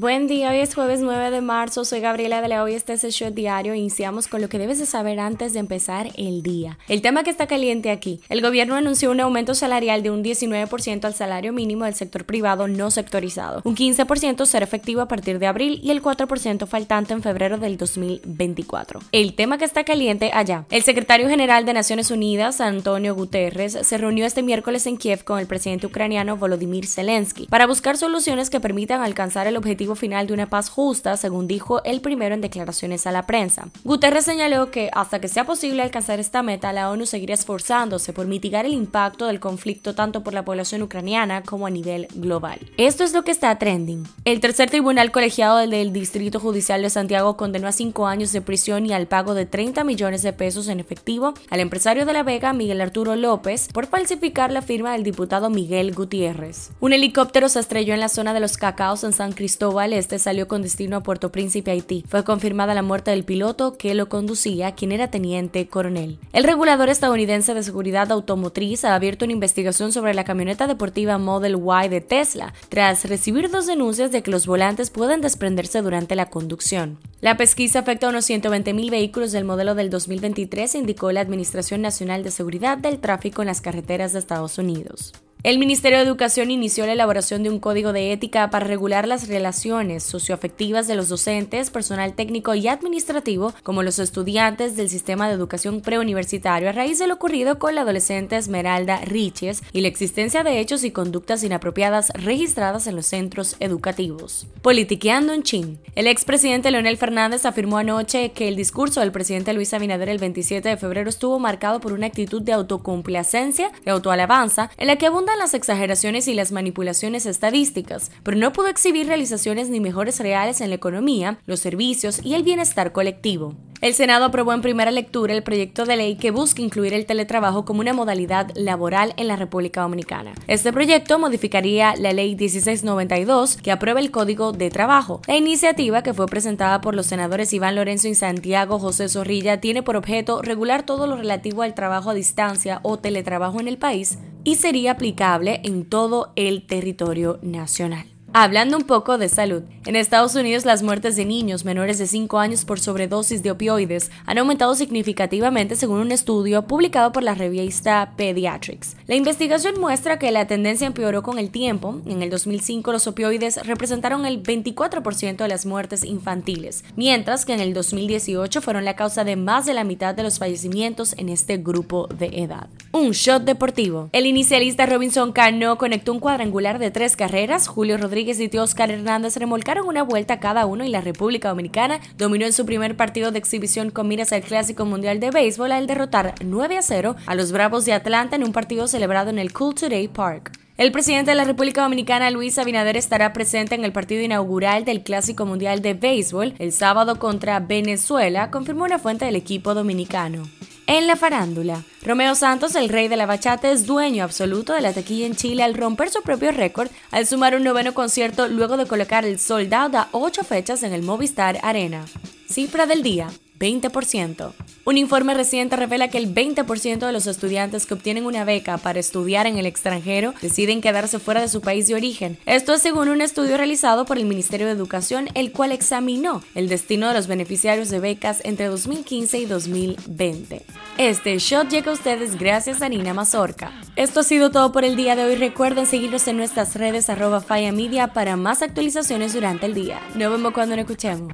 Buen día, hoy es jueves 9 de marzo, soy Gabriela de la Hoy este es el show diario iniciamos con lo que debes de saber antes de empezar el día. El tema que está caliente aquí, el gobierno anunció un aumento salarial de un 19% al salario mínimo del sector privado no sectorizado, un 15% será efectivo a partir de abril y el 4% faltante en febrero del 2024. El tema que está caliente allá, el secretario general de Naciones Unidas, Antonio Guterres, se reunió este miércoles en Kiev con el presidente ucraniano Volodymyr Zelensky para buscar soluciones que permitan alcanzar el objetivo final de una paz justa, según dijo el primero en declaraciones a la prensa. Guterres señaló que hasta que sea posible alcanzar esta meta, la ONU seguirá esforzándose por mitigar el impacto del conflicto tanto por la población ucraniana como a nivel global. Esto es lo que está trending. El tercer tribunal colegiado del Distrito Judicial de Santiago condenó a cinco años de prisión y al pago de 30 millones de pesos en efectivo al empresario de La Vega, Miguel Arturo López, por falsificar la firma del diputado Miguel Gutiérrez. Un helicóptero se estrelló en la zona de los cacaos en San Cristóbal este salió con destino a Puerto Príncipe, Haití. Fue confirmada la muerte del piloto que lo conducía, quien era teniente coronel. El regulador estadounidense de seguridad automotriz ha abierto una investigación sobre la camioneta deportiva Model Y de Tesla, tras recibir dos denuncias de que los volantes pueden desprenderse durante la conducción. La pesquisa afecta a unos 120.000 vehículos del modelo del 2023, indicó la Administración Nacional de Seguridad del Tráfico en las carreteras de Estados Unidos. El Ministerio de Educación inició la elaboración de un código de ética para regular las relaciones socioafectivas de los docentes, personal técnico y administrativo, como los estudiantes del sistema de educación preuniversitario, a raíz de lo ocurrido con la adolescente Esmeralda Riches y la existencia de hechos y conductas inapropiadas registradas en los centros educativos. Politiqueando en Chin. El expresidente Leonel Fernández afirmó anoche que el discurso del presidente Luis Abinader el 27 de febrero estuvo marcado por una actitud de autocomplacencia y autoalabanza en la que abunda las exageraciones y las manipulaciones estadísticas, pero no pudo exhibir realizaciones ni mejores reales en la economía, los servicios y el bienestar colectivo. El Senado aprobó en primera lectura el proyecto de ley que busca incluir el teletrabajo como una modalidad laboral en la República Dominicana. Este proyecto modificaría la ley 1692 que aprueba el Código de Trabajo. La iniciativa, que fue presentada por los senadores Iván Lorenzo y Santiago José Zorrilla, tiene por objeto regular todo lo relativo al trabajo a distancia o teletrabajo en el país y sería aplicable en todo el territorio nacional. Hablando un poco de salud, en Estados Unidos las muertes de niños menores de 5 años por sobredosis de opioides han aumentado significativamente según un estudio publicado por la revista Pediatrics. La investigación muestra que la tendencia empeoró con el tiempo. En el 2005 los opioides representaron el 24% de las muertes infantiles, mientras que en el 2018 fueron la causa de más de la mitad de los fallecimientos en este grupo de edad. Un shot deportivo. El inicialista Robinson Cano conectó un cuadrangular de tres carreras. Julio Rodríguez y Oscar Hernández remolcaron una vuelta cada uno y la República Dominicana dominó en su primer partido de exhibición con miras al Clásico Mundial de Béisbol al derrotar 9 a 0 a los Bravos de Atlanta en un partido celebrado en el Cool Today Park. El presidente de la República Dominicana, Luis Abinader, estará presente en el partido inaugural del Clásico Mundial de Béisbol el sábado contra Venezuela, confirmó una fuente del equipo dominicano. En la farándula, Romeo Santos, el rey de la bachata, es dueño absoluto de la taquilla en Chile al romper su propio récord al sumar un noveno concierto luego de colocar el sold out a ocho fechas en el Movistar Arena. Cifra del día, 20%. Un informe reciente revela que el 20% de los estudiantes que obtienen una beca para estudiar en el extranjero deciden quedarse fuera de su país de origen. Esto es según un estudio realizado por el Ministerio de Educación, el cual examinó el destino de los beneficiarios de becas entre 2015 y 2020. Este shot llega a ustedes gracias a Nina Mazorca. Esto ha sido todo por el día de hoy. Recuerden seguirnos en nuestras redes arroba Media para más actualizaciones durante el día. Nos vemos cuando nos escuchemos.